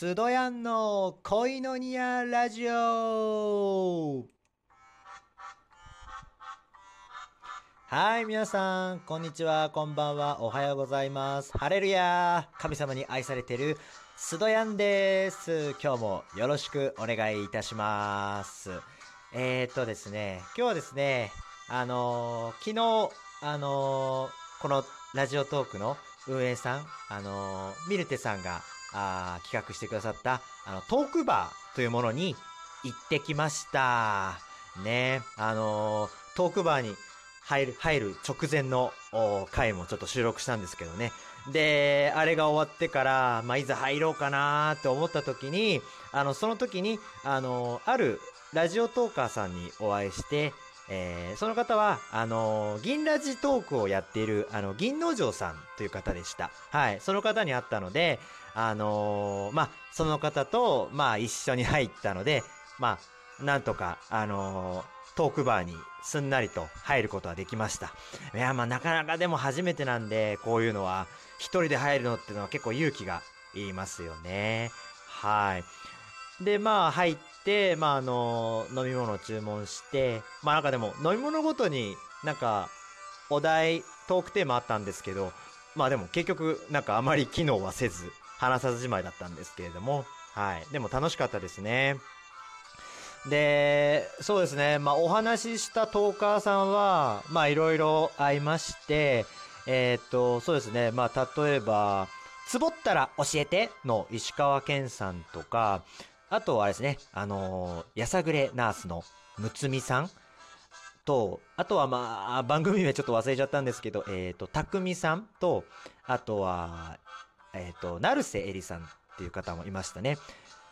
スドヤンの恋のニアラジオはい、皆さん、こんにちは、こんばんは、おはようございます。ハレルヤ神様に愛されてるスドヤンです。今日もよろしくお願いいたします。えー、っとですね、今日はですね、あのー昨日、あのーこのラジオトークの運営さん、あのミルテさんがあ企画してくださったあのトークバーというものに行ってきました。ね、あのートークバーに入る、入る直前の回もちょっと収録したんですけどね。で、あれが終わってから、まあ、いざ入ろうかなーって思った時に、あの、その時に、あの、あるラジオトーカーさんにお会いして、えーその方は、あの銀ラジトークをやっている、あの、銀農場さんという方でした。はい。その方に会ったので、あのーまあ、その方と、まあ、一緒に入ったので、まあ、なんとか、あのトークバーにすんなりと入ることはできました。いや、まあ、なかなかでも初めてなんで、こういうのは、一人で入るのっていうのは結構勇気がいりますよね。はい。で、まあ、入っ、まあ、あの、飲み物を注文して、まあ、なんかでも、飲み物ごとになんか、お題、トークテーマあったんですけど、まあでも結局、なんかあまり機能はせず、話さずじまいだったんですけれども、はい。でも楽しかったですね。で、そうですね。まあお話ししたトーカーさんは、まあいろいろ会いまして、えーっと、そうですね。まあ例えば、つぼったら教えての石川健さんとか、あとはですね、あのーやさぐれナースのむつみさんと、あとはまあ、番組名ちょっと忘れちゃったんですけど、えっ、と、たくみさんと、あとは、えっ、と、成瀬えりさんっていう方もいましたね。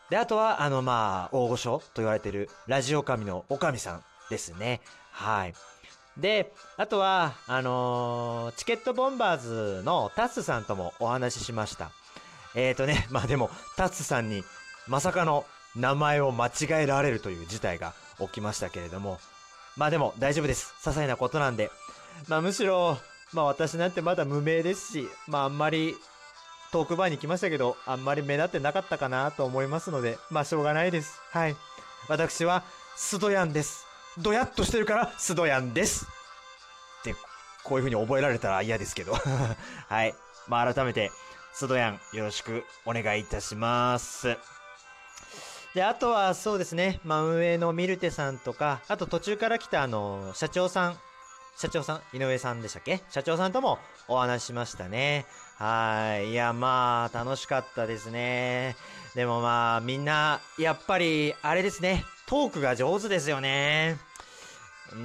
で、あとは、あの、まあ、大御所と言われてる、ラジオ神のおかみさんですね。はい。で、あとは、あのーチケットボンバーズのタッスさんともお話ししました。えっ、とね、まあでも、タッスさんに、まさかの名前を間違えられるという事態が起きましたけれども、まあでも大丈夫です。些細なことなんで。まあむしろ、まあ私なんてまだ無名ですし、まああんまりトークバーに来ましたけど、あんまり目立ってなかったかなと思いますので、まあしょうがないです。はい。私はスドヤンです。ドヤっとしてるからスドヤンです。って、こういう風に覚えられたら嫌ですけど。はい。まあ改めて、スドヤンよろしくお願いいたします。で、あとはそうですね、まあ、運営のミルテさんとか、あと途中から来たあの、社長さん、社長さん、井上さんでしたっけ？社長さんともお話しましたね。はい。いや、まあ、楽しかったですね。でもまあ、みんな、やっぱり、あれですね、トークが上手ですよね。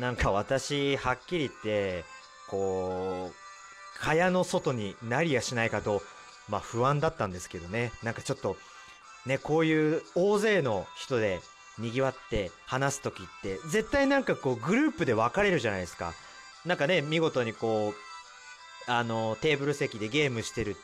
なんか私、はっきり言って、こう、蚊帳の外になりやしないかと、まあ不安だったんですけどね。なんかちょっと、ね、こういう大勢の人で賑わって話すときって、絶対なんかこうグループで分かれるじゃないですか。なんかね、見事にこう、あの、テーブル席でゲームしてる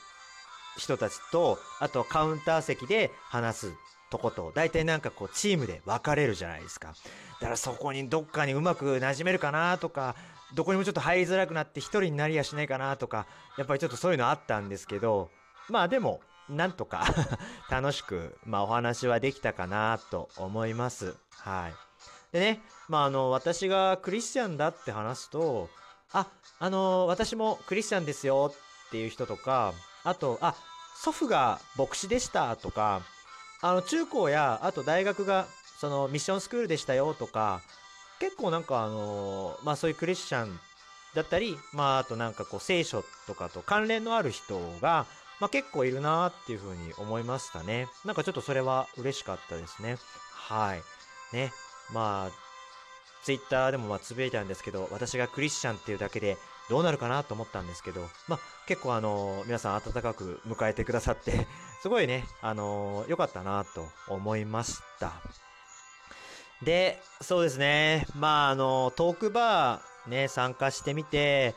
人たちと、あとカウンター席で話すとこと、大体なんかこうチームで分かれるじゃないですか。だからそこにどっかにうまく馴染めるかなとか、どこにもちょっと入りづらくなって一人になりやしないかなとか、やっぱりちょっとそういうのあったんですけど、まあでも、なんとか 楽しく、まあお話はできたかなと思います。はい。でね、まああの、私がクリスチャンだって話すと、あ、あの、私もクリスチャンですよっていう人とか、あと、あ、祖父が牧師でしたとか、あの、中高や、あと大学が、その、ミッションスクールでしたよとか、結構なんかあの、まあそういうクリスチャンだったり、まああとなんかこう聖書とかと関連のある人が、まあ結構いるなーっていうふうに思いましたね。なんかちょっとそれは嬉しかったですね。はい。ね。まあ、ツイッターでもまあつぶやいたんですけど、私がクリスチャンっていうだけでどうなるかなと思ったんですけど、まあ結構あの、皆さん温かく迎えてくださって、すごいね、あの、良かったなと思いました。で、そうですね。まあ、あの、トークバーね、参加してみて、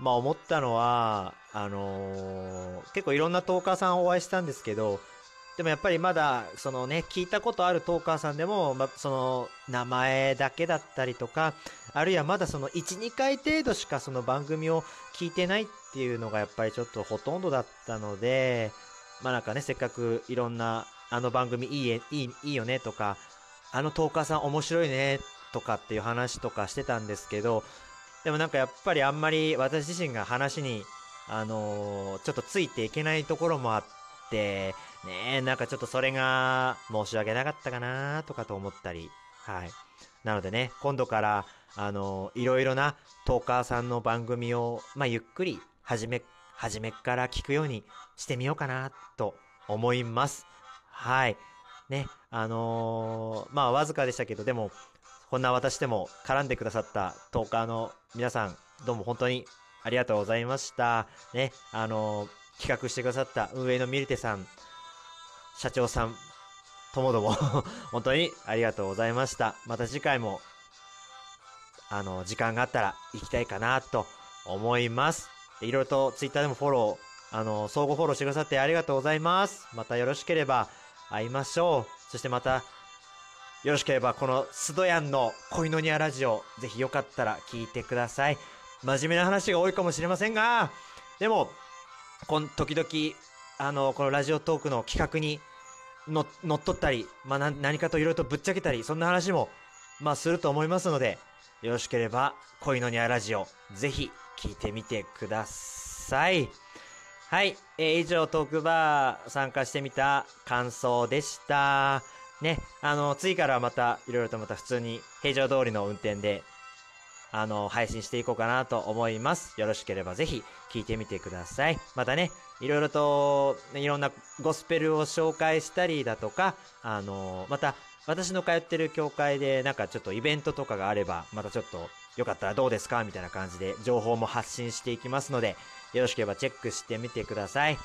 まあ思ったのは、あのー結構いろんなトーカーさんお会いしたんですけど、でもやっぱりまだ、そのね、聞いたことあるトーカーさんでも、ま、その、名前だけだったりとか、あるいはまだその1、2回程度しかその番組を聞いてないっていうのがやっぱりちょっとほとんどだったので、まあなんかね、せっかくいろんなあの番組いいいいいいよねとかあのトーカーさん面白いねとかっていう話とかしてたんですけどでもなんかやっぱりあんまり私自身が話にあのーちょっとついていけないところもあってねえなんかちょっとそれが申し訳なかったかなとかと思ったりはいなのでね今度からあのーいろいろなトーカーさんの番組をまあゆっくり始め初めから聞くようにしてみようかなと思います。はい。ね、あのーまあわずかでしたけど、でも、こんな私でも絡んでくださったトーカーの皆さん、どうも本当にありがとうございました。ね、あの企画してくださった運営のミルテさん、社長さん、ともども、本当にありがとうございました。また次回も、あの、時間があったら行きたいかなと思います。いろいろとツイッターでもフォロー、あの、相互フォローしてくださってありがとうございます。またよろしければ会いましょう。そしてまた、よろしければこのスドヤンの恋のニアラジオ、ぜひよかったら聞いてください。真面目な話が多いかもしれませんが、でも、こん時々、あの、このラジオトークの企画にの乗っ取ったり、まあ、な何かといろいろとぶっちゃけたり、そんな話も、まあ、すると思いますので、よろしければ、恋のニアラジオ、ぜひ聞いてみてください。はい、えー以上トークバー参加してみた感想でした。ね、あの、次からはまた、いろいろとまた普通に平常通りの運転で、あの、配信していこうかなと思います。よろしければぜひ聞いてみてください。またね、いろいろと、いろんなゴスペルを紹介したりだとか、あの、また、私の通ってる教会で、なんかちょっとイベントとかがあれば、またちょっと、よかったらどうですかみたいな感じで、情報も発信していきますので、よろしければチェックしてみてください。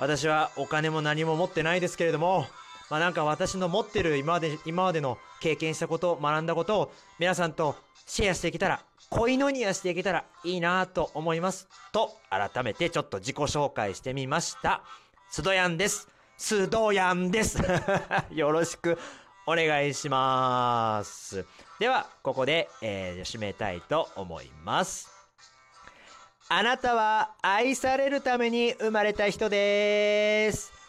私はお金も何も持ってないですけれども、まあなんか私の持ってる今まで、今までの経験したこと、学んだことを皆さんとシェアしていけたら、恋のニアしていけたらいいなと思います。と、改めてちょっと自己紹介してみました。スドヤンです。スドヤンです。よろしくお願いします。では、ここで、えー締めたいと思います。あなたは愛されるために生まれた人です。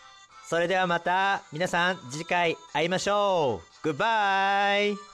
それではまた皆さん次回会いましょう。グッバイ